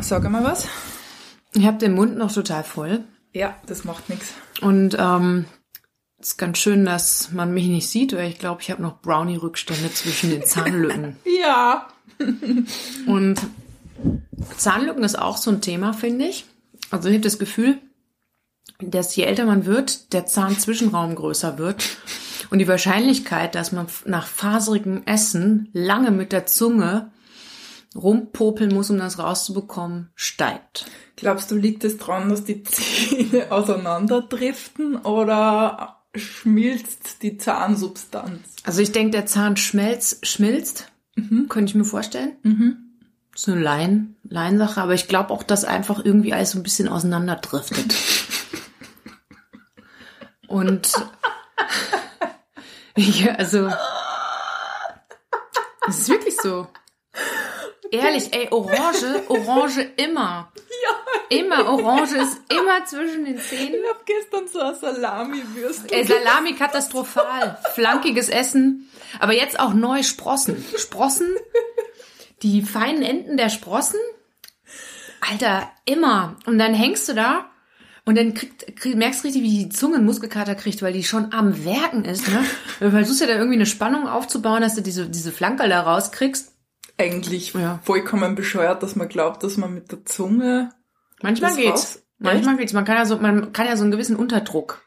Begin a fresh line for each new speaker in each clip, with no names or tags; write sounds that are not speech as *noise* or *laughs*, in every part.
Sag mal was.
Ich habe den Mund noch total voll.
Ja, das macht nichts.
Und ähm, es ist ganz schön, dass man mich nicht sieht, weil ich glaube, ich habe noch Brownie-Rückstände zwischen den Zahnlücken. *laughs*
Ja.
Und Zahnlücken ist auch so ein Thema, finde ich. Also ich habe das Gefühl, dass je älter man wird, der Zahnzwischenraum größer wird. Und die Wahrscheinlichkeit, dass man nach faserigem Essen lange mit der Zunge rumpopeln muss, um das rauszubekommen, steigt.
Glaubst du, liegt es daran, dass die Zähne *laughs* auseinanderdriften oder schmilzt die Zahnsubstanz?
Also ich denke, der Zahn schmelzt, schmilzt, könnte ich mir vorstellen. Das ist eine Laien, Laiensache, aber ich glaube auch, dass einfach irgendwie alles so ein bisschen auseinanderdriftet. *laughs* Und *laughs* ja, also es ist wirklich so. Ehrlich, ey, Orange, Orange immer.
Ja.
Immer, Orange ist immer zwischen den Zähnen.
Ich hab gestern so eine Salami-Würstel.
Ey, Salami katastrophal. Flankiges Essen. Aber jetzt auch neu Sprossen. Sprossen, die feinen Enden der Sprossen. Alter, immer. Und dann hängst du da und dann kriegt, krieg, merkst du richtig, wie die Zunge einen Muskelkater kriegt, weil die schon am Werken ist. Ne? Du versuchst ja da irgendwie eine Spannung aufzubauen, dass du diese, diese Flankerl da rauskriegst.
Eigentlich
Ja.
vollkommen bescheuert, dass man glaubt, dass man mit der Zunge
Manchmal geht's. Manchmal geht's. Man kann ja so, man kann ja so einen gewissen Unterdruck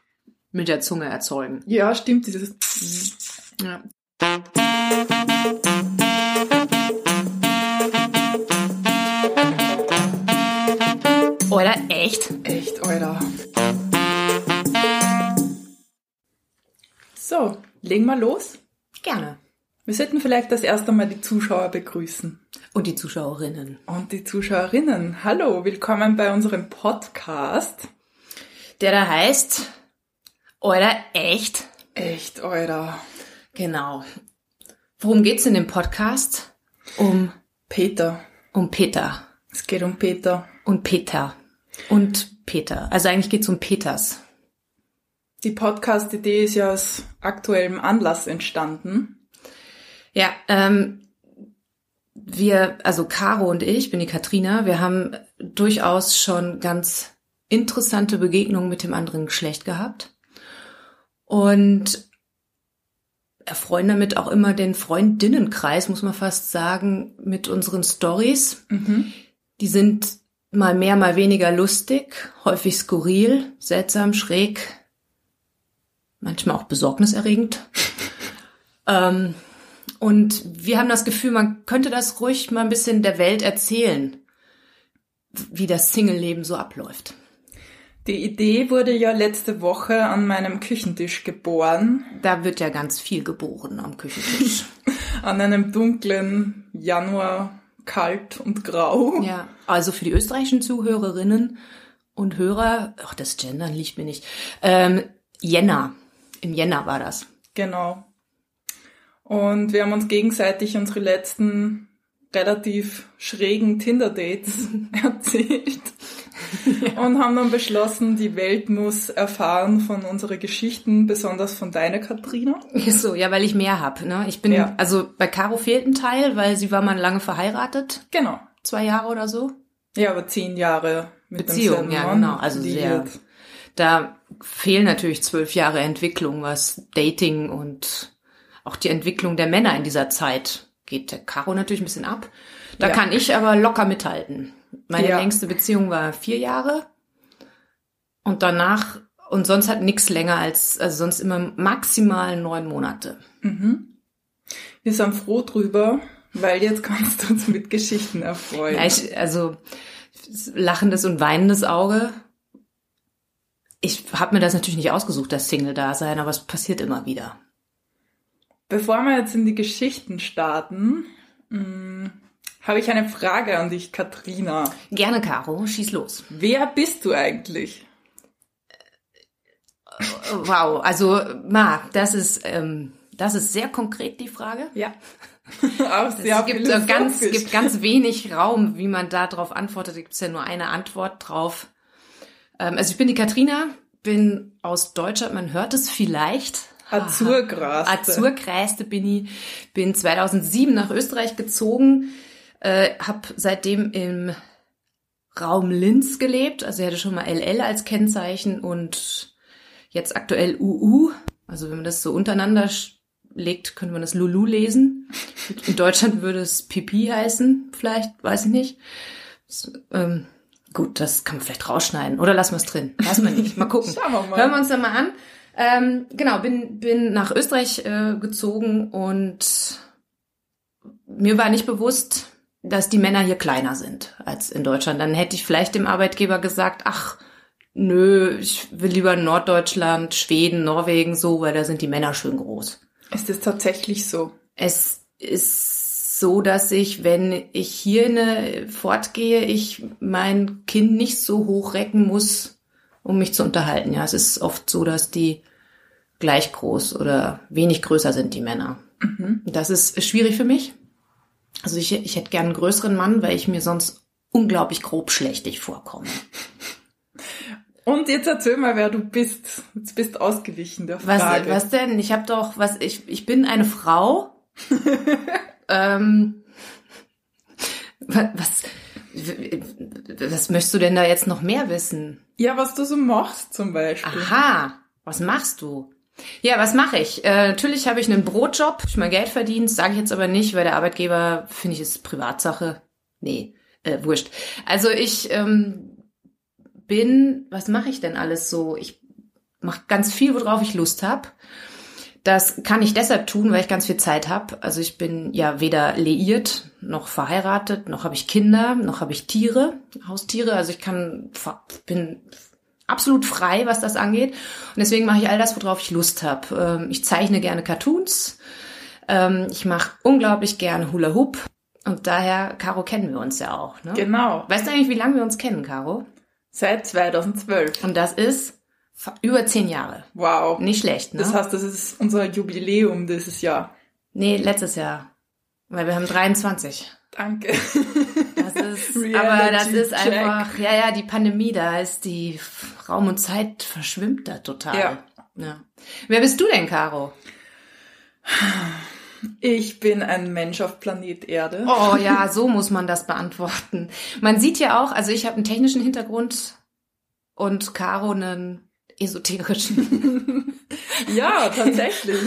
mit der Zunge erzeugen.
Ja, stimmt, dieses
Ja. Oder echt?
echt, Alter. So, legen wir los.
Gerne.
Wir sollten vielleicht das erste Mal die Zuschauer begrüßen.
Und die Zuschauerinnen.
Und die Zuschauerinnen. Hallo, willkommen bei unserem Podcast.
Der da heißt, oder echt?
Echt, Alter.
Genau. Worum geht's in dem Podcast? Um,
Peter.
um Peter.
Es geht um Peter.
Und Peter. Und Peter. Also eigentlich geht's um Peters.
Die Podcast-Idee ist ja aus aktuellem Anlass entstanden.
Ja, ähm, wir, also Caro und ich, bin die Katrina, wir haben durchaus schon ganz interessante Begegnungen mit dem anderen Geschlecht gehabt und erfreuen damit auch immer den Freundinnenkreis, muss man fast sagen, mit unseren Stories. Die sind mal mehr, mal weniger lustig, häufig skurril, seltsam, schräg, manchmal auch besorgniserregend. *laughs* ähm, und wir haben das Gefühl, man könnte das ruhig mal ein bisschen der Welt erzählen, wie das Single-Leben so abläuft.
Die Idee wurde ja letzte Woche an meinem Küchentisch geboren.
Da wird ja ganz viel geboren am Küchentisch. *laughs*
An einem dunklen Januar, kalt und grau.
ja, also für die österreichischen Zuhörerinnen und Hörer, ach, das Gendern liegt mir nicht. Ähm, Jänner. Im Jänner war das.
Genau. Und wir haben uns gegenseitig unsere letzten relativ schrägen Tinder-Dates *laughs* erzählt. Und haben dann beschlossen, die Welt muss erfahren von unseren Geschichten, besonders von deiner Katrina.
So, ja, weil ich mehr hab. Ne? Ich bin,
Ja.
also bei Caro fehlt ein Teil, weil sie war mal lange verheiratet,
Genau.
zwei Jahre oder so.
Ja, aber zehn Jahre mit
Beziehung, ja, genau. Also sehr. Da fehlen natürlich zwölf Jahre Entwicklung, was Dating und auch die Entwicklung der Männer in dieser Zeit geht. Der Caro natürlich ein bisschen ab. Da
Ja.
kann ich aber locker mithalten. Meine
Ja.
längste Beziehung war vier Jahre und danach und sonst hat nichts länger als, also sonst immer maximal neun Monate.
Wir sind froh drüber, weil jetzt kannst du uns mit Geschichten erfreuen.
Ja, ich, also lachendes und weinendes Auge. Ich habe mir das natürlich nicht ausgesucht, das Single-Dasein, aber es passiert immer wieder.
Bevor wir jetzt in die Geschichten starten, mh, habe ich eine Frage an dich, Katrina.
Gerne, Caro, schieß los.
Wer bist du eigentlich?
Wow, also Ma, das ist ähm, das ist sehr konkret die Frage.
Ja. *laughs* Auch sehr
es gibt ganz gibt ganz wenig Raum, wie man da drauf antwortet. Da gibt's ja nur eine Antwort drauf. Ähm, also ich bin die Katrina, bin aus Deutschland. Man hört es vielleicht.
Azurgras.
Azurkreiste bin ich, bin 2007 nach Österreich gezogen, äh, habe seitdem im Raum Linz gelebt. Also er hatte schon mal LL als Kennzeichen und jetzt aktuell UU. Also wenn man das so untereinander legt, könnte man das Lulu lesen. In Deutschland würde es Pipi heißen, vielleicht, weiß ich nicht. Das, ähm, gut, das kann man vielleicht rausschneiden. Oder lassen wir es drin. Weiß man nicht. Mal gucken. *laughs*
Schauen wir mal.
Hören wir uns dann mal an. Ähm, genau, bin, bin nach Österreich äh, gezogen und mir war nicht bewusst, dass die Männer hier kleiner sind als in Deutschland. Dann hätte ich vielleicht dem Arbeitgeber gesagt, ach, nö, ich will lieber Norddeutschland, Schweden, Norwegen so, weil da sind die Männer schön groß.
Ist es tatsächlich so?
Es ist so, dass ich, wenn ich hier ne, fortgehe, ich mein Kind nicht so hochrecken muss, um mich zu unterhalten. Ja, es ist oft so, dass die gleich groß oder wenig größer sind, die Männer.
Mhm.
Das ist schwierig für mich. Also ich, ich hätte gern einen größeren Mann, weil ich mir sonst unglaublich grobschlächtig vorkomme. *laughs*
Und jetzt erzähl mal, wer du bist. Jetzt bist ausgewichen der
Was,
Frage.
was denn? Ich habe doch, was ich, ich bin eine Frau. *laughs* ähm, wa- was, was möchtest du denn da jetzt noch mehr wissen?
Ja, was du so machst zum Beispiel.
Aha, was machst du? Ja, was mache ich? Äh, natürlich habe ich einen Brotjob, ich mein Geld verdient, sage ich jetzt aber nicht, weil der Arbeitgeber, finde ich, ist Privatsache. Nee, äh, wurscht. Also ich ähm, bin, was mache ich denn alles so? Ich mache ganz viel, worauf ich Lust habe. Das kann ich deshalb tun, weil ich ganz viel Zeit habe. Also ich bin ja weder liiert, noch verheiratet, noch habe ich Kinder, noch habe ich Tiere, Haustiere. Also ich kann, bin absolut frei, was das angeht. Und deswegen mache ich all das, worauf ich Lust habe. Ähm, ich zeichne gerne Cartoons. Ähm, ich mache unglaublich gerne Hula Hoop. Und daher, Caro, kennen wir uns ja auch. Ne?
Genau.
Weißt du eigentlich, wie lange wir uns kennen, Caro?
Seit 2012.
Und das ist über zehn Jahre.
Wow.
Nicht schlecht, ne?
Das heißt, das ist unser Jubiläum dieses Jahr.
nee, letztes Jahr. Weil wir haben 23.
Danke.
Das ist, *laughs* aber das ist
check.
einfach, ja, ja, die Pandemie, da ist die Raum und Zeit verschwimmt da total.
Ja.
ja. Wer bist du denn, Caro?
Ich bin ein Mensch auf Planet Erde.
Oh ja, *laughs* so muss man das beantworten. Man sieht ja auch, also ich habe einen technischen Hintergrund und Caro einen esoterischen. *laughs*
Ja, tatsächlich.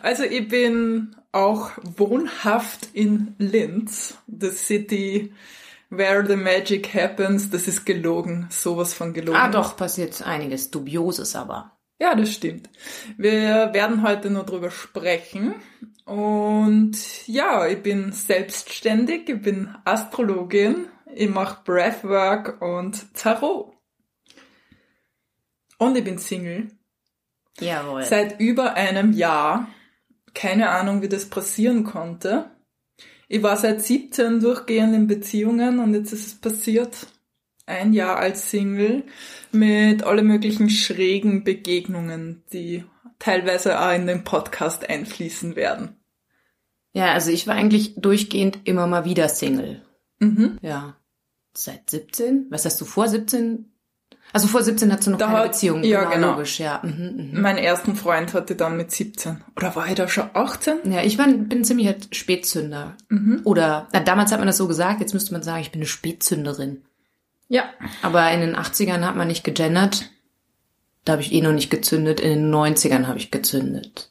Also ich bin auch wohnhaft in Linz, the city where the magic happens. Das ist gelogen, sowas von gelogen.
ah doch, passiert einiges Dubioses aber.
Ja, das stimmt. Wir werden heute nur drüber sprechen. Und ja, ich bin selbstständig, ich bin Astrologin, ich mache Breathwork und Tarot. Und ich bin Single.
Jawohl.
Seit über einem Jahr. Keine Ahnung, wie das passieren konnte. Ich war seit 17 durchgehend in Beziehungen und jetzt ist es passiert. Ein Jahr als Single mit alle möglichen schrägen Begegnungen, die teilweise auch in den Podcast einfließen werden.
Ja, also ich war eigentlich durchgehend immer mal wieder Single.
Mhm.
Ja. Seit 17? Was hast du vor 17? Also vor 17 hast du noch
Da
keine
hat-
Beziehung.
ja, genau.
Logisch, ja. Mhm, mhm.
Meinen ersten Freund hatte dann mit 17. Oder war ich da schon 18?
Ja, ich war, bin ein ziemlicher Spätzünder.
Mhm.
Oder, na, damals hat man das so gesagt, jetzt müsste man sagen, ich bin eine Spätzünderin.
Ja.
Aber in den 80ern hat man nicht gegendert. Da habe ich eh noch nicht gezündet. In den 90ern habe ich gezündet.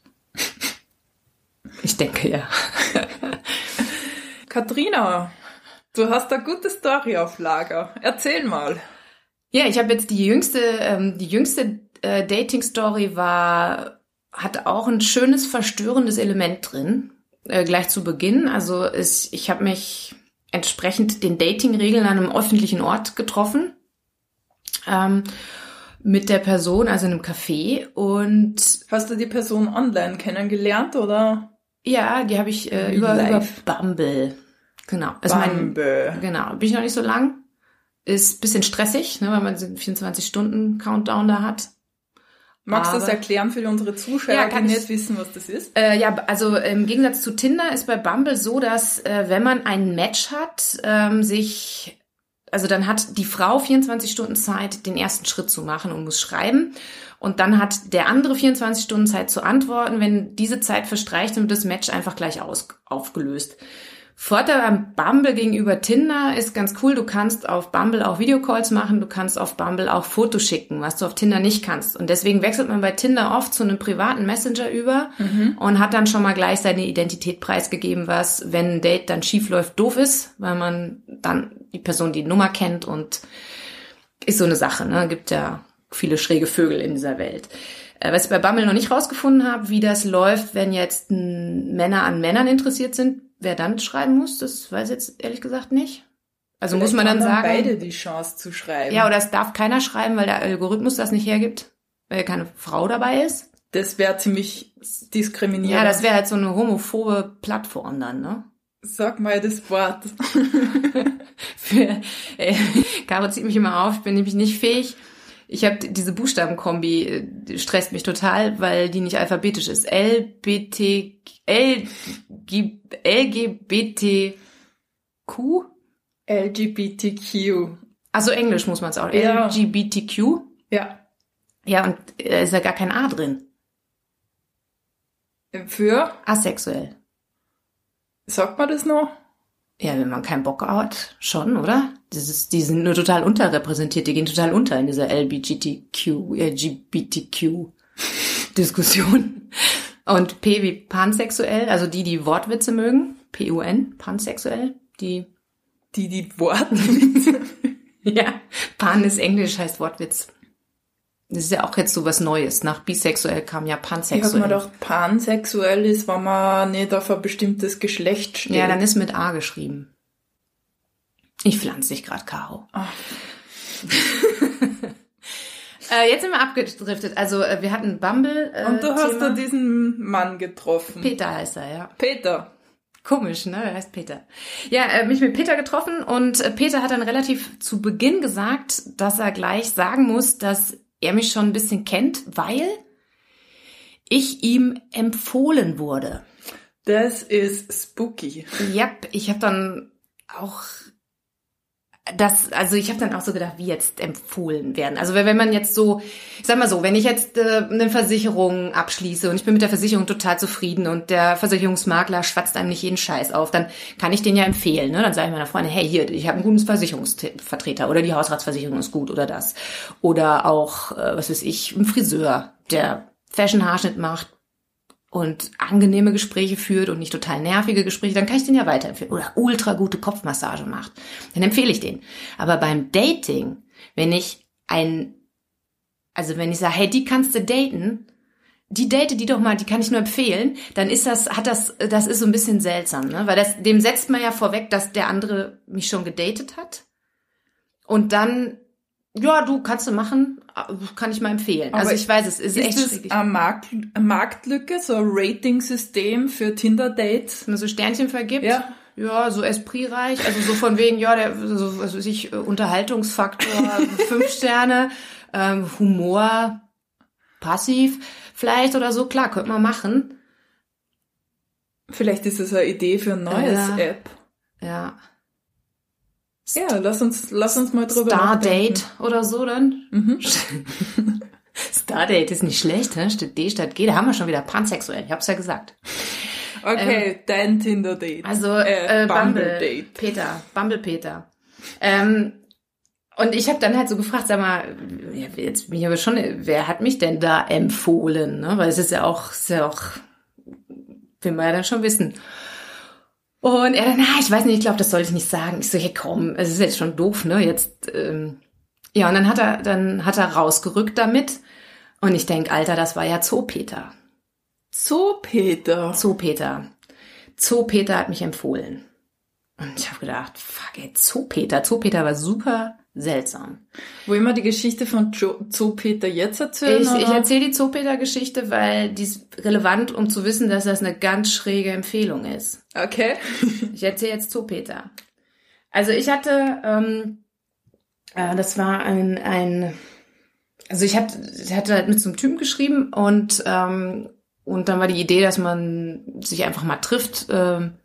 Ich denke ja.
Katrina, du hast eine gute Story auf Lager. Erzähl mal.
Ja, ich habe jetzt die jüngste, ähm, die jüngste äh, Dating-Story war, hat auch ein schönes verstörendes Element drin, äh, gleich zu Beginn. Also es, ich habe mich entsprechend den Dating-Regeln an einem öffentlichen Ort getroffen. Ähm, mit der Person, also in einem Café. Und
Hast du die Person online kennengelernt oder?
ja, die habe ich äh, über, über. Bumble. Genau. Das ist mein. Genau, bin ich noch nicht so lang. Ist ein bisschen stressig, ne, weil man so einen 24-Stunden-Countdown da hat.
Magst du das erklären für unsere Zuschauer,
Ja, kann
die
ich-
nicht wissen, was das ist?
Äh, ja, also im Gegensatz zu Tinder ist bei Bumble so, dass äh, wenn man ein Match hat, ähm, sich, also dann hat die Frau 24 Stunden Zeit, den ersten Schritt zu machen und muss schreiben. Und dann hat der andere 24 Stunden Zeit zu antworten. Wenn diese Zeit verstreicht, dann wird das Match einfach gleich aus, aufgelöst. Vorteil am Bumble gegenüber Tinder ist ganz cool. Du kannst auf Bumble auch Videocalls machen, du kannst auf Bumble auch Fotos schicken, was du auf Tinder nicht kannst. Und deswegen wechselt man bei Tinder oft zu einem privaten Messenger über mhm. und hat dann schon mal gleich seine Identität preisgegeben, was, wenn ein Date dann schief läuft, doof ist, weil man dann die Person die Nummer kennt und ist so eine Sache. Ne? Gibt ja viele schräge Vögel in dieser Welt. Äh, was ich bei Bumble noch nicht rausgefunden habe, wie das läuft, wenn jetzt Männer an Männern interessiert sind, wer dann schreiben muss, das weiß ich jetzt ehrlich gesagt nicht. Also Vielleicht muss man dann sagen.
beide die Chance zu schreiben.
Ja, oder es darf keiner schreiben, weil der Algorithmus das nicht hergibt, weil keine Frau dabei ist.
Das wäre ziemlich diskriminierend.
Ja, das wäre halt so eine homophobe Plattform dann, ne?
Sag mal das Wort. *laughs*
Für, äh, Caro zieht mich immer auf, ich bin nämlich nicht fähig. Ich habe diese Buchstabenkombi, äh, stresst mich total, weil die nicht alphabetisch ist. L, B, T, L, G, LGBTQ?
LGBTQ.
Also Englisch muss man es auch. Ja. LGBTQ?
Ja.
Ja, und da ist ja gar kein A drin.
Für?
Asexuell.
Sagt man das noch?
Ja, wenn man keinen Bock hat, schon, oder? Das ist, die sind nur total unterrepräsentiert, die gehen total unter in dieser LGBTQ, LGBTQ-Diskussion. *laughs* Und P wie pansexuell, also die, die Wortwitze mögen. P-U-N, pansexuell, die...
Die, die Wortwitze? *laughs*
ja, pan ist Englisch, heißt Wortwitz. Das ist ja auch jetzt so was Neues. Nach bisexuell kam ja pansexuell. Ich
hab mir gedacht, pansexuell ist, wenn man nicht auf ein bestimmtes Geschlecht steht.
Ja, dann ist mit A geschrieben. Ich pflanze dich gerade, Caro. *laughs* äh, jetzt sind wir abgedriftet. Also äh, wir hatten Bumble.
Äh, Und du hast da diesen Mann getroffen.
Peter heißt er, ja.
Peter.
Komisch, ne? Er heißt Peter. Ja, äh, mich mit Peter getroffen und äh, Peter hat dann relativ zu Beginn gesagt, dass er gleich sagen muss, dass er mich schon ein bisschen kennt, weil ich ihm empfohlen wurde.
Das ist spooky.
Ja, ich habe dann auch das, also ich habe dann auch so gedacht, wie jetzt empfohlen werden. Also wenn man jetzt so, ich sag mal so, wenn ich jetzt äh, eine Versicherung abschließe und ich bin mit der Versicherung total zufrieden und der Versicherungsmakler schwatzt einem nicht jeden Scheiß auf, dann kann ich den ja empfehlen. Ne? Dann sage ich meiner Freundin, hey, hier, ich habe einen guten Versicherungsvertreter oder die Hausratsversicherung ist gut oder das. Oder auch, äh, was weiß ich, ein Friseur, der Fashion-Haarschnitt macht, und angenehme Gespräche führt und nicht total nervige Gespräche, dann kann ich den ja weiterempfehlen. Oder ultra gute Kopfmassage macht, dann empfehle ich den. Aber beim Dating, wenn ich ein, also wenn ich sage, hey, die kannst du daten, die date die doch mal, die kann ich nur empfehlen, dann ist das, hat das, das ist so ein bisschen seltsam, ne? Weil das, dem setzt man ja vorweg, dass der andere mich schon gedatet hat. Und dann ja, du kannst du machen, kann ich mal empfehlen. Aber also ich weiß, es ist, ist echt
das schrecklich. Eine, Markt, eine Marktlücke, so ein Rating-System für Tinder-Dates?
Wenn man so Sternchen vergibt? Ja. Ja, so espritreich, also so von wegen, ja, der, so, was weiß ich, Unterhaltungsfaktor, *laughs* fünf Sterne, ähm, Humor, passiv, vielleicht oder so, klar, könnte man machen.
Vielleicht ist es eine Idee für ein neues
ja.
App.
Ja.
Ja, lass uns, lass uns mal drüber
Stardate oder so dann. Mhm. *laughs* Stardate ist nicht schlecht, ne? Steht D statt G, da haben wir schon wieder pansexuell, ich hab's ja gesagt.
Okay, ähm, dein Tinder-Date.
Also äh, äh, Bumble, Date. Peter, Bumble Peter. Ähm, und ich habe dann halt so gefragt, sag mal, jetzt bin ich aber schon, wer hat mich denn da empfohlen? Ne? Weil es ist ja auch, ist ja auch, will man ja dann schon wissen. Und er dann, na, ich weiß nicht, ich glaube, das soll ich nicht sagen. Ich so, hey komm, es ist jetzt schon doof, ne? Jetzt, ähm, ja, und dann hat er, dann hat er rausgerückt damit. Und ich denk, Alter, das war ja Zoopeter.
Zoopeter?
Zoopeter. Zoopeter hat mich empfohlen. Und ich habe gedacht, fuck, ey, Zoopeter. Zoopeter war super seltsam.
Wo immer die Geschichte von Zoopeter jetzt erzählen?
Ich, ich erzähle die Zoopeter-Geschichte, weil die ist relevant, um zu wissen, dass das eine ganz schräge Empfehlung ist.
Okay. *laughs*
ich erzähle jetzt Zoopeter. Also ich hatte, ähm, äh, das war ein, ein also ich hatte, ich hatte halt mit so einem Typen geschrieben und ähm, und dann war die Idee, dass man sich einfach mal trifft, ähm,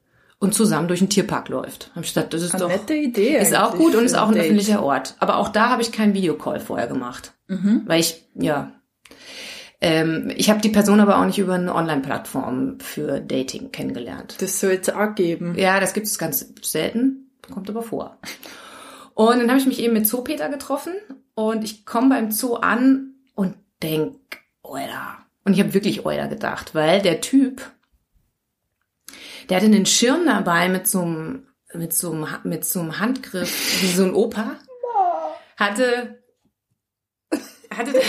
und zusammen durch den Tierpark läuft. Hab ich gedacht, das ist Eine doch
nette Idee.
Ist auch gut und ist auch ein Date. öffentlicher Ort. Aber auch da habe ich keinen Videocall vorher gemacht, mhm. weil ich ja Ähm, ich habe die Person aber auch nicht über eine Online-Plattform für Dating kennengelernt.
Das soll es auch geben.
Ja, das gibt es ganz selten, kommt aber vor. Und dann habe ich mich eben mit Zoopeter getroffen und ich komme beim Zoo an und denk, Oida. Und ich habe wirklich Oida gedacht, weil der Typ, der hatte einen Schirm dabei mit so einem, mit so einem, mit so einem Handgriff, wie so ein Opa. Hatte, hatte,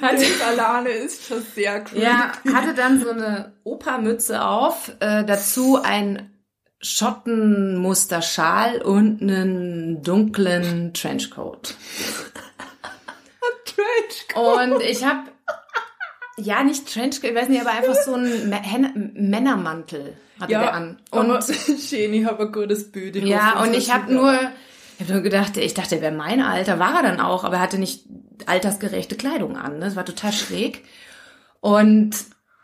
hatte Alane ist schon sehr creepy.
Ja, hatte dann so eine Opermütze auf, äh, dazu ein Schottenmusterschal und einen dunklen Trenchcoat. *laughs*
Trenchcoat.
Und ich habe ja nicht Trenchcoat, ich weiß nicht, aber einfach so *laughs* Mä- Männermantel hatte
Ja,
der an.
und *laughs* schön, ich habe ein gutes Bild. Ich
ja,
hoffe,
und ich habe nur, ich habe nur gedacht, ich dachte, er wäre mein Alter, war er dann auch, aber er hatte nicht altersgerechte Kleidung an. ne? Das war total schräg. Und,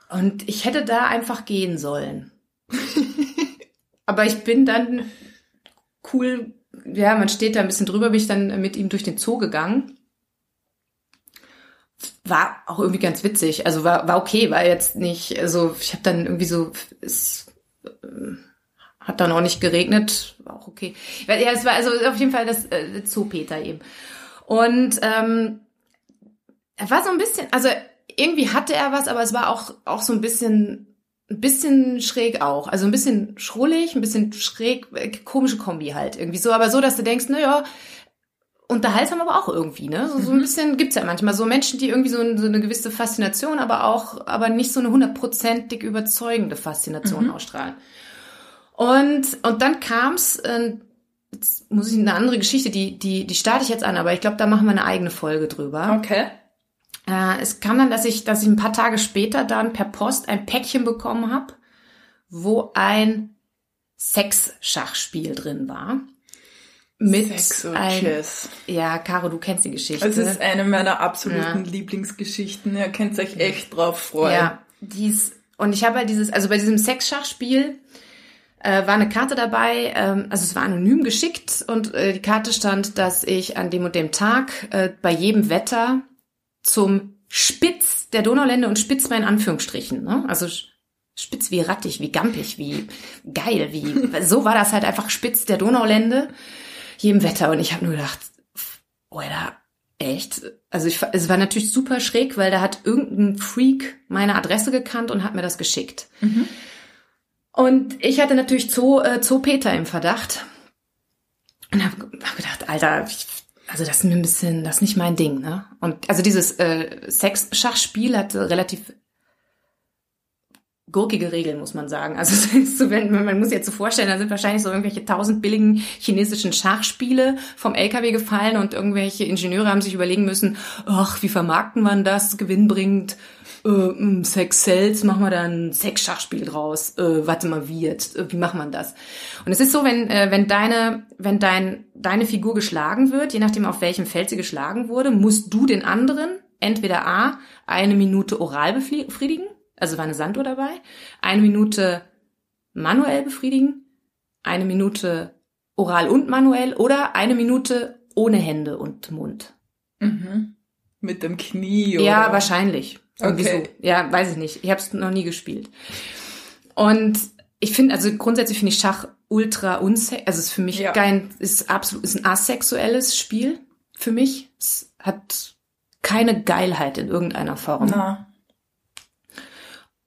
und ich hätte da einfach gehen sollen. *laughs* aber ich bin dann cool, ja, man steht da ein bisschen drüber, bin ich dann mit ihm durch den Zoo gegangen. War auch irgendwie ganz witzig. Also war, war okay, war jetzt nicht, also ich habe dann irgendwie so, es, hat dann auch nicht geregnet, war auch okay. Ja, es war also auf jeden Fall das äh, Zoopeter eben. Und ähm, er war so ein bisschen, also irgendwie hatte er was, aber es war auch auch so ein bisschen ein bisschen schräg auch, also ein bisschen schrullig, ein bisschen schräg, äh, komische Kombi halt irgendwie so, aber so, dass du denkst, na ja, unterhaltsam aber auch irgendwie, ne? So, so ein bisschen gibt's ja manchmal so Menschen, die irgendwie so, ein- so eine gewisse Faszination, aber auch, aber nicht so eine hundertprozentig überzeugende Faszination ausstrahlen. Und, und dann kam's, äh, jetzt muss ich eine andere Geschichte, die, die, die starte ich jetzt an, aber ich glaube, da machen wir eine eigene Folge drüber.
Okay.
Äh, es kam dann, dass ich, dass ich ein paar Tage später dann per Post ein Päckchen bekommen habe, wo ein Sexschachspiel drin war. Mit
Sex und
ein,
Chess.
ja, Caro, du kennst die Geschichte.
Das ist eine meiner absoluten
Ja.
Lieblingsgeschichten. Ihr könnt euch echt drauf freuen.
Ja, dies, und ich habe halt dieses, also bei diesem Sexschachspiel äh, war eine Karte dabei, ähm, also es war anonym geschickt und äh, die Karte stand, dass ich an dem und dem Tag äh, bei jedem Wetter zum Spitz der Donaulände und Spitz mal in Anführungsstrichen, ne? also spitz wie rattig, wie gampig, wie geil, wie, so war das halt einfach Spitz der Donaulände, jedem Wetter und ich habe nur gedacht, oder echt? Also ich, es war natürlich super schräg, weil da hat irgendein Freak meine Adresse gekannt und hat mir das geschickt. Und ich hatte natürlich Zoo, äh, Zoo Peter im Verdacht und habe hab gedacht, Alter, ich, also das ist mir ein bisschen, das ist nicht mein Ding, ne? Und also dieses äh, Sex-Schachspiel hatte relativ gurkige Regeln, muss man sagen. Also *laughs* wenn, man muss sich jetzt so vorstellen, da sind wahrscheinlich so irgendwelche tausend billigen chinesischen Schachspiele vom LKW gefallen und irgendwelche Ingenieure haben sich überlegen müssen, ach, wie vermarkten man das gewinnbringend? Äh, mh, Sex Sells, machen wir da ein Sex-Schachspiel draus. Äh, warte mal, wie jetzt? Äh, wie macht man das? Und es ist so, wenn, äh, wenn deine, wenn dein, deine Figur geschlagen wird, je nachdem auf welchem Feld sie geschlagen wurde, musst du den anderen entweder A, eine Minute oral befri- befriedigen, also war eine Sanduhr dabei, eine Minute manuell befriedigen, eine Minute oral und manuell oder eine Minute ohne Hände und Mund.
Mhm. Mit dem Knie, oder?
Ja, wahrscheinlich. Irgendwie
Okay.
so. Ja, weiß ich nicht. Ich habe es noch nie gespielt. Und ich finde, also grundsätzlich finde ich Schach ultra unsex. Also es ist für mich
Ja.
kein, ist absolut, ist ein asexuelles Spiel für mich. Es hat keine Geilheit in irgendeiner Form.
Na,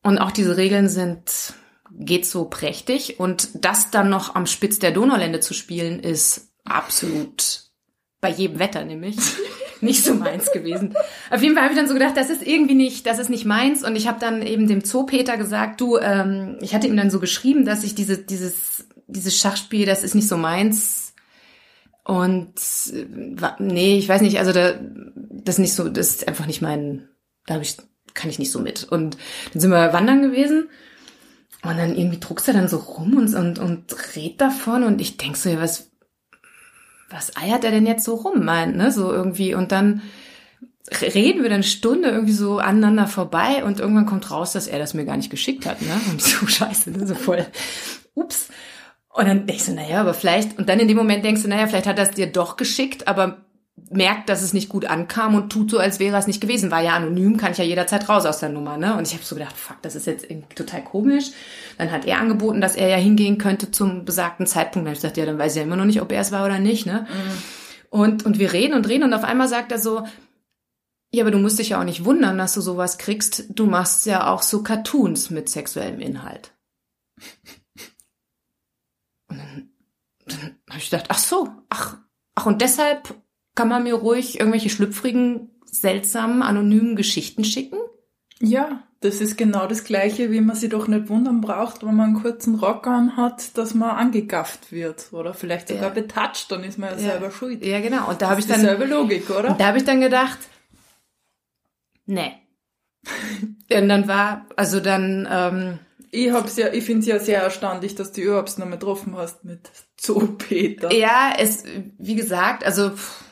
Und auch diese Regeln sind, geht so prächtig. Und das dann noch am Spitz der Donaulände zu spielen, ist absolut bei jedem Wetter nämlich *laughs* nicht so meins gewesen. Auf jeden Fall habe ich dann so gedacht, das ist irgendwie nicht, das ist nicht meins. Und ich habe dann eben dem Zoopeter gesagt, du, ähm, ich hatte ihm dann so geschrieben, dass ich diese, dieses, dieses Schachspiel, das ist nicht so meins. Und äh, nee, ich weiß nicht, also da, das ist nicht so, das ist einfach nicht mein, da habe ich, kann ich nicht so mit. Und dann sind wir wandern gewesen. Und dann irgendwie druckst er dann so rum und, und, und redet davon und ich denk so, ja, was, was eiert er denn jetzt so rum, meint, ne, so irgendwie. Und dann reden wir dann Stunde irgendwie so aneinander vorbei und irgendwann kommt raus, dass er das mir gar nicht geschickt hat, ne? Und so, *laughs* scheiße, ne, so voll, ups. Und dann denk ich so, naja, aber vielleicht, und dann in dem Moment denkst du, naja, vielleicht hat er es dir doch geschickt, aber merkt, dass es nicht gut ankam und tut so, als wäre es nicht gewesen. War ja anonym, kann ich ja jederzeit raus aus der Nummer, ne? Und ich habe so gedacht, fuck, das ist jetzt total komisch. Dann hat er angeboten, dass er ja hingehen könnte zum besagten Zeitpunkt. Dann habe ich gesagt, ja, dann weiß ich ja immer noch nicht, ob er es war oder nicht, ne? Mhm. Und, und wir reden und reden und auf einmal sagt er so, ja, aber du musst dich ja auch nicht wundern, dass du sowas kriegst. Du machst ja auch so Cartoons mit sexuellem Inhalt. Und dann, dann habe ich gedacht, ach so, ach, ach und deshalb kann man mir ruhig irgendwelche schlüpfrigen, seltsamen, anonymen Geschichten schicken?
Ja, das ist genau das Gleiche, wie man sich doch nicht wundern braucht, wenn man einen kurzen Rock an hat, dass man angegafft wird oder vielleicht sogar ja. betatscht, dann ist man ja, ja, selber schuld.
Ja, genau. Und da habe ich dann
dieselbe Logik, oder?
Da habe ich dann gedacht, *laughs* nee. und dann war, also dann. Ähm,
ich hab's ja, ich finde es ja sehr erstaunlich, dass du überhaupt noch mal getroffen hast mit Zoopeter.
Ja, es, wie gesagt, also pff,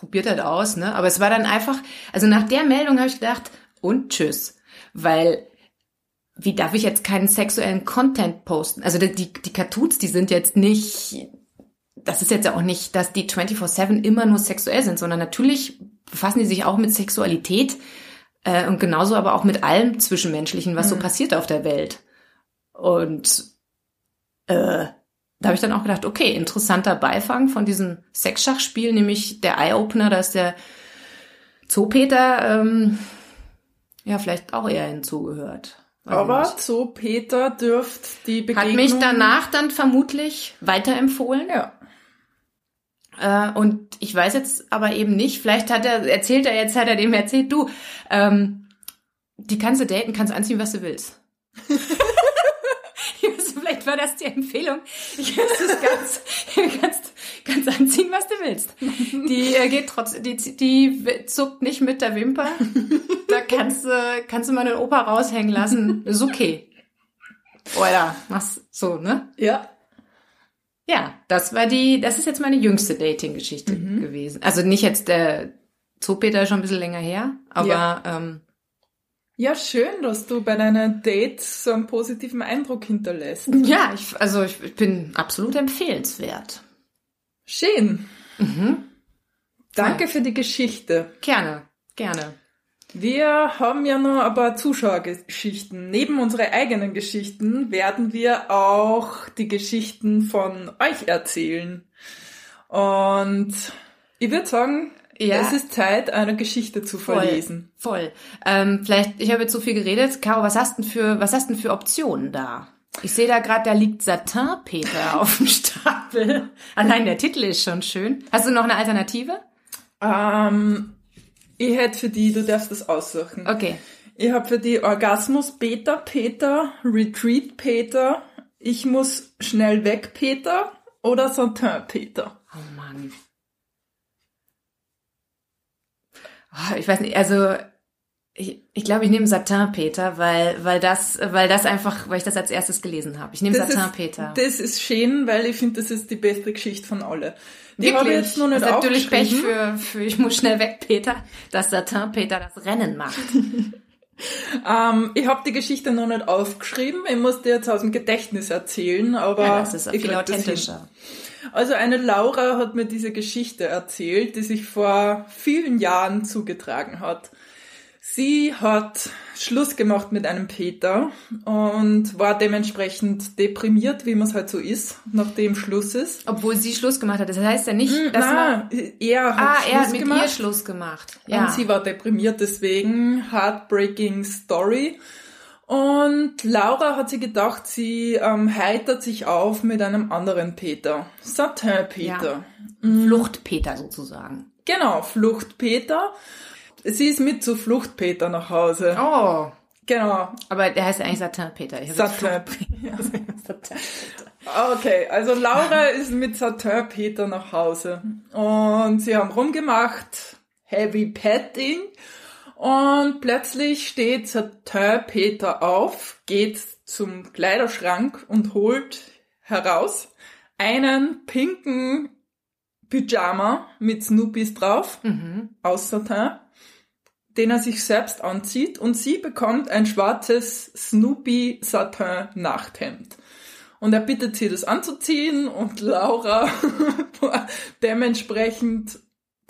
probiert halt aus, ne? Aber es war dann einfach, also nach der Meldung habe ich gedacht, und tschüss. Weil wie darf ich jetzt keinen sexuellen Content posten? Also die, die Cartoons, die sind jetzt nicht, das ist jetzt auch nicht, dass die 24-7 immer nur sexuell sind, sondern natürlich befassen die sich auch mit Sexualität äh, und genauso aber auch mit allem Zwischenmenschlichen, was mhm. so passiert auf der Welt. Und äh, da habe ich dann auch gedacht, okay, interessanter Beifang von diesem Sexschachspiel, nämlich der Eye-Opener, da ist der Zoopeter ähm, ja vielleicht auch eher hinzugehört.
Aber Zoopeter dürft die Begegnung...
Hat mich danach dann vermutlich weiterempfohlen.
Ja.
Äh, und ich weiß jetzt aber eben nicht, vielleicht hat er, erzählt er jetzt, hat er dem erzählt, du, ähm, die kannst du daten, kannst du anziehen, was du willst. *laughs* war das die Empfehlung. Ich kannst es ganz, kannst, kannst anziehen, was du willst. Die äh, geht trotzdem, die, die zuckt nicht mit der Wimper. Da kannst du, kannst du mal den Opa raushängen lassen. Ist okay. Oder machst so, ne?
Ja.
Ja, das war die, das ist jetzt meine jüngste Dating-Geschichte mhm. gewesen. Also nicht jetzt der Zoopeter schon ein bisschen länger her, aber ja. ähm,
ja, schön, dass du bei deinen Dates so einen positiven Eindruck hinterlässt.
Ja, ich, also ich bin absolut empfehlenswert.
Schön. Mhm. Danke ja. für die Geschichte.
Gerne, gerne.
Wir haben ja noch ein paar Zuschauergeschichten. Neben unsere eigenen Geschichten werden wir auch die Geschichten von euch erzählen. Und ich würde sagen, ja. Es ist Zeit, eine Geschichte zu verlesen.
Voll. voll. Ähm, vielleicht, ich habe jetzt so viel geredet. Caro, was hast denn für, was hast denn für Optionen da? Ich sehe da gerade, da liegt Satin-Peter *laughs* auf dem Stapel. Allein der Titel ist schon schön. Hast du noch eine Alternative?
Ähm, ich hätte für die, du darfst das aussuchen.
Okay.
Ich habe für die Orgasmus Beta Peter, Retreat Peter, ich muss schnell weg Peter oder Satin Peter.
Oh Mann. Oh, ich weiß nicht, also ich, ich glaube, ich nehme Satin Peter, weil weil das weil das einfach, weil ich das als erstes gelesen habe. Ich nehme das Satin
ist,
Peter.
Das ist schön, weil ich finde, das ist die beste Geschichte von alle.
Die habe ich jetzt noch nicht das ist natürlich Pech für, für ich muss schnell weg Peter, dass Satin Peter das Rennen macht. *laughs*
ähm, ich habe die Geschichte noch nicht aufgeschrieben. Ich muss dir jetzt aus dem Gedächtnis erzählen, aber
ja, das ist viel authentischer.
Also eine Laura hat mir diese Geschichte erzählt, die sich vor vielen Jahren zugetragen hat. Sie hat Schluss gemacht mit einem Peter und war dementsprechend deprimiert, wie man es halt so ist, nachdem Schluss ist.
Obwohl sie Schluss gemacht hat. Das heißt ja nicht, hm, dass
Na, man... er hat
ah,
Schluss
er hat mit
gemacht.
ihr Schluss gemacht. Ja.
Und sie war deprimiert deswegen. Heartbreaking Story. Und Laura hat sich gedacht, sie ähm, heitert sich auf mit einem anderen Peter. Satin-Peter.
Ja. Mhm. Flucht-Peter sozusagen.
Genau, Flucht-Peter. Sie ist mit zu Flucht-Peter nach Hause.
Oh.
Genau.
Aber der heißt *laughs* ja eigentlich Satin-Peter.
Satin-Peter. okay, also Laura *laughs* ist mit Satin-Peter nach Hause. Und sie haben rumgemacht, Heavy Petting. Und plötzlich steht Satin Peter auf, geht zum Kleiderschrank und holt heraus einen pinken Pyjama mit Snoopys drauf, mhm. aus Satin, den er sich selbst anzieht und sie bekommt ein schwarzes Snoopy Satin Nachthemd. Und er bittet sie, das anzuziehen und Laura *laughs* dementsprechend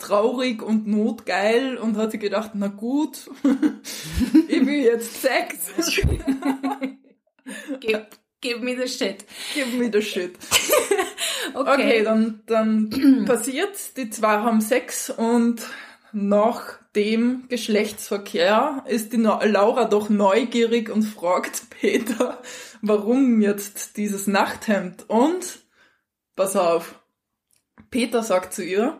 traurig und notgeil und hat sich gedacht, na gut, *laughs* ich will jetzt Sex. *laughs*
Give, give me the shit.
Give me the shit. *laughs*
Okay.
Okay, dann, dann *clears throat* passiert, die zwei haben Sex und nach dem Geschlechtsverkehr ist die Laura doch neugierig und fragt Peter, warum jetzt dieses Nachthemd und pass auf, Peter sagt zu ihr,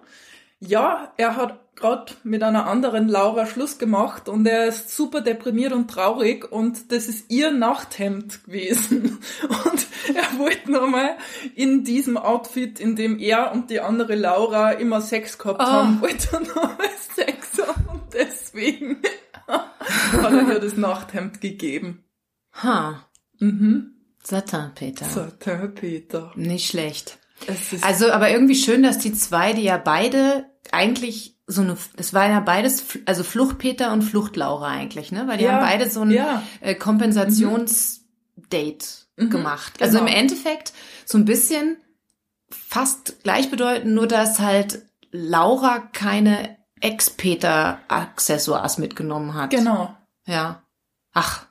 ja, er hat gerade mit einer anderen Laura Schluss gemacht und er ist super deprimiert und traurig und das ist ihr Nachthemd gewesen. *laughs* Und er wollte nochmal in diesem Outfit, in dem er und die andere Laura immer Sex gehabt
Ah.
haben, wollte er nochmal *laughs* Sex haben und deswegen *laughs* hat er ihr das Nachthemd gegeben.
Ha.
Mhm.
Satin, Peter.
Der Peter.
Nicht schlecht.
Es
Also, aber irgendwie schön, dass die zwei, die ja beide eigentlich so eine, das war ja beides, also Fluchtpeter und Fluchtlaura eigentlich, ne? Weil die
Ja,
haben beide so ein
ja.
äh, Kompensationsdate
Mhm,
gemacht. Also im
genau.
Endeffekt so ein bisschen fast gleichbedeutend, nur dass halt Laura keine Ex-Peter-Accessoires mitgenommen hat.
Genau.
Ja. Ach.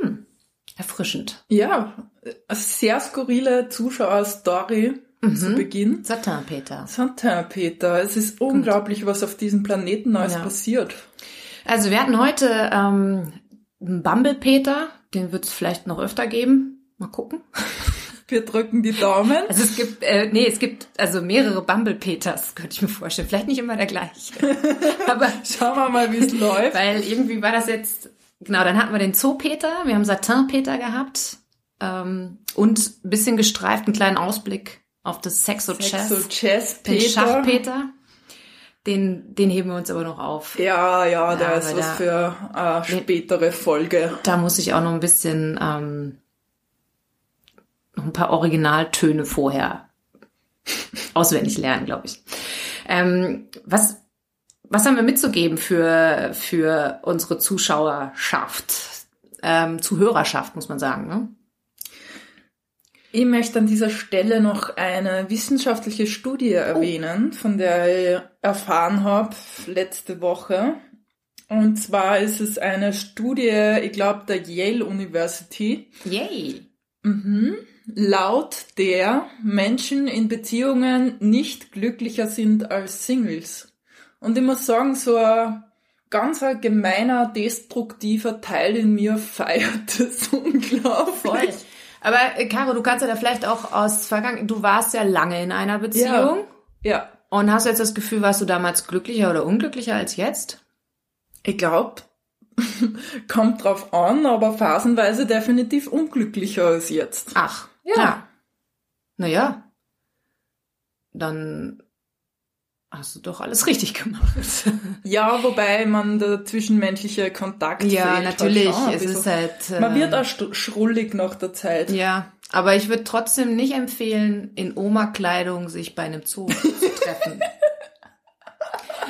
Hm. Erfrischend.
Ja, sehr skurrile Zuschauerstory zu
Mhm.
Beginn.
Satin-Peter.
Satin Peter, es ist unglaublich, was auf diesem Planeten alles
Ja.
passiert.
Also wir hatten heute ähm, einen Bumble-Peter, den wird es vielleicht noch öfter geben. Mal gucken. *laughs*
Wir drücken die Daumen.
Also es gibt, äh, nee, es gibt also mehrere Bumble-Peters, könnte ich mir vorstellen. Vielleicht nicht immer der gleiche. *laughs* Aber
Schauen wir mal, wie es *laughs* läuft.
weil irgendwie war das jetzt, genau, dann hatten wir den Zoo-Peter, wir haben Satin-Peter gehabt ähm, und ein bisschen gestreift, einen kleinen Ausblick auf das Sexo-Chess,
So Chess
den
Peter.
Schach-Peter. Den, den heben wir uns aber noch auf.
Ja, ja, da
Ja,
ist
weil
was
da-
für eine spätere Folge.
Da muss ich auch noch ein bisschen ähm, noch ein paar Originaltöne vorher *laughs* auswendig lernen, glaube ich. Ähm, was, was haben wir mitzugeben für, für unsere Zuschauerschaft? Ähm, Zuhörerschaft, muss man sagen. Ne?
Ich möchte an dieser Stelle noch eine wissenschaftliche Studie erwähnen, von der ich erfahren habe letzte Woche. Und zwar ist es eine Studie, ich glaube, der Yale University.
Yay!
Mhm. Laut der Menschen in Beziehungen nicht glücklicher sind als Singles. Und ich muss sagen, so ein ganz ein gemeiner, destruktiver Teil in mir feiert *laughs* das unglaublich.
Voll. Aber äh, Caro, du kannst ja da vielleicht auch aus Vergangen, du warst ja lange in einer Beziehung
Ja,
und hast jetzt das Gefühl, warst du damals glücklicher oder unglücklicher als jetzt?
ich glaube, *laughs* kommt drauf an, aber phasenweise definitiv unglücklicher als jetzt.
Ach,
Ja.
klar. Naja, dann hast du doch alles richtig gemacht. *laughs*
Ja, wobei man der zwischenmenschliche Kontakt
ja,
fehlt
natürlich.
Halt
es ist halt. Äh,
Man wird auch schrullig nach der Zeit.
Ja, aber ich würde trotzdem nicht empfehlen, in Oma-Kleidung sich bei einem Zoo zu treffen. *laughs*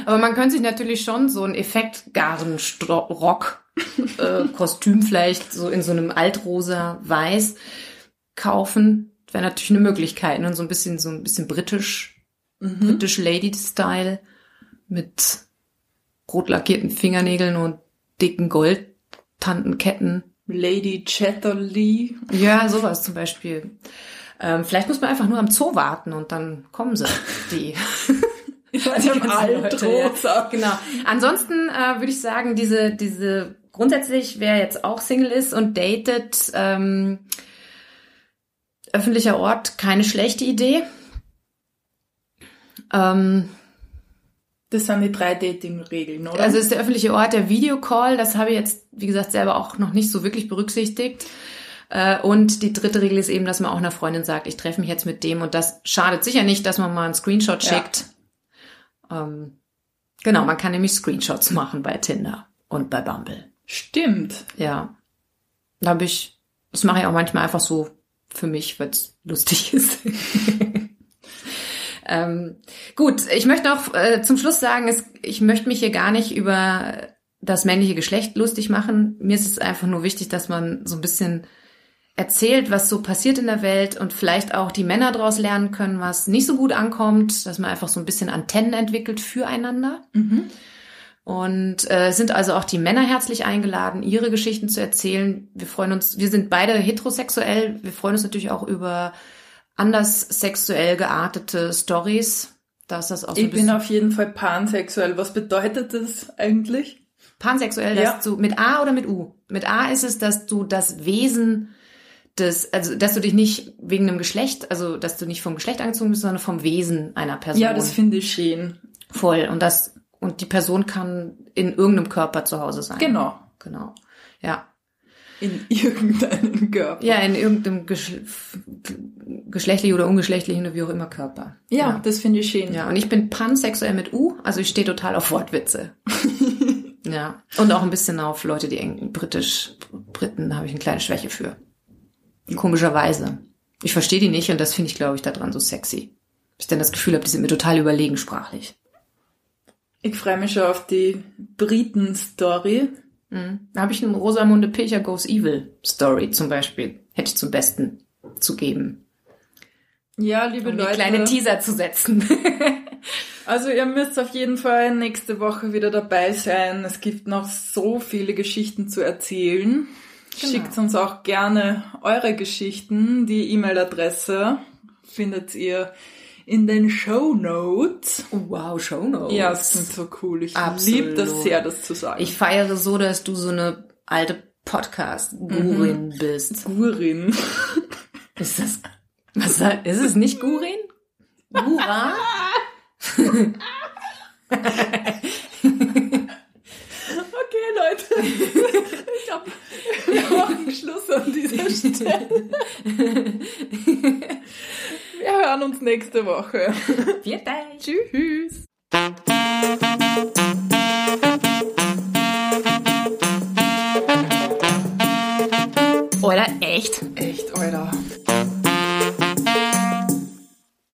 Aber man könnte sich natürlich schon so einen Effektgarn-Rock, äh, Kostüm vielleicht so in so einem altrosa Weiß kaufen. Wäre natürlich eine Möglichkeit, ne? so ein bisschen so ein bisschen britisch,
Mhm.
britisch Lady-Style mit rot lackierten Fingernägeln und dicken Goldtantenketten.
Lady Chatterley.
Ja, sowas zum Beispiel. Ähm, vielleicht muss man einfach nur am Zoo warten und dann kommen sie, die. *laughs* *laughs*
Einem
ganzen
Altrosa.
Ja, genau. Ansonsten äh, würde ich sagen, diese, diese grundsätzlich, wer jetzt auch Single ist und datet, ähm, öffentlicher Ort, keine schlechte Idee. Ähm,
Das sind die drei Dating-Regeln, oder?
Also ist der öffentliche Ort der Videocall, das habe ich jetzt, wie gesagt, selber auch noch nicht so wirklich berücksichtigt. Äh, Und die dritte Regel ist eben, dass man auch einer Freundin sagt, ich treffe mich jetzt mit dem und das schadet sicher nicht, dass man mal einen Screenshot
Ja.
schickt. Ähm, genau, man kann nämlich Screenshots machen bei Tinder und bei Bumble.
Stimmt.
Ja. Da habe ich, das mache ich auch manchmal einfach so für mich, weil es lustig *laughs* ist. Ähm, gut, ich möchte noch äh, zum Schluss sagen, es, ich möchte mich hier gar nicht über das männliche Geschlecht lustig machen. Mir ist es einfach nur wichtig, dass man so ein bisschen erzählt, was so passiert in der Welt und vielleicht auch die Männer daraus lernen können, was nicht so gut ankommt, dass man einfach so ein bisschen Antennen entwickelt füreinander. Und äh, sind also auch die Männer herzlich eingeladen, ihre Geschichten zu erzählen. Wir freuen uns, wir sind beide heterosexuell, wir freuen uns natürlich auch über anders sexuell geartete Stories. Da ist das auch so
Ich bin auf jeden Fall pansexuell. Was bedeutet das eigentlich?
pansexuell,
Ja.
dass du mit A oder mit U? Mit A ist es, dass du das Wesen des, also dass du dich nicht wegen einem Geschlecht, also dass du nicht vom Geschlecht angezogen bist, sondern vom Wesen einer Person.
Ja, das finde ich schön.
voll. Und das und die Person kann in irgendeinem Körper zu Hause sein.
Genau.
Genau. Ja.
In *laughs* irgendeinem Körper.
Ja, in irgendeinem Geschle geschlechtlichen oder ungeschlechtlichen oder wie auch immer Körper.
Ja, das finde ich schön.
Ja, und ich bin pansexuell mit U, also ich stehe total auf Wortwitze. *laughs* ja. Und auch ein bisschen auf Leute, die eng britisch, Briten habe ich eine kleine Schwäche für. Komischerweise. Ich verstehe die nicht und das finde ich, glaube ich, daran so sexy. Ich dann das Gefühl habe, die sind mir total überlegen sprachlich.
Ich freue mich schon auf die Briten-Story.
Mhm. Da habe ich eine Rosamunde Pilcher Goes Evil Story zum Beispiel. Hätte ich zum Besten zu geben.
Ja, liebe
Um
Leute.
kleine Teaser zu setzen. *laughs*
Also ihr müsst auf jeden Fall nächste Woche wieder dabei sein. Es gibt noch so viele Geschichten zu erzählen.
Genau.
Schickt uns auch gerne eure Geschichten. Die E-Mail-Adresse findet ihr in den Show Notes.
wow, Show Notes.
Ja, es klingt so cool. Ich liebe das sehr, das zu sagen.
Ich feiere so, dass du so eine alte Podcast-Gurin bist.
Gurin. *laughs*
Ist das, was ist es nicht Gurin? Gura?
Okay, Leute. Ich glaube, wir machen Schluss an dieser *laughs* Stelle. Wir hören uns nächste Woche. *laughs*
Viert euch.
Tschüss.
Oder echt?
Echt, Alter.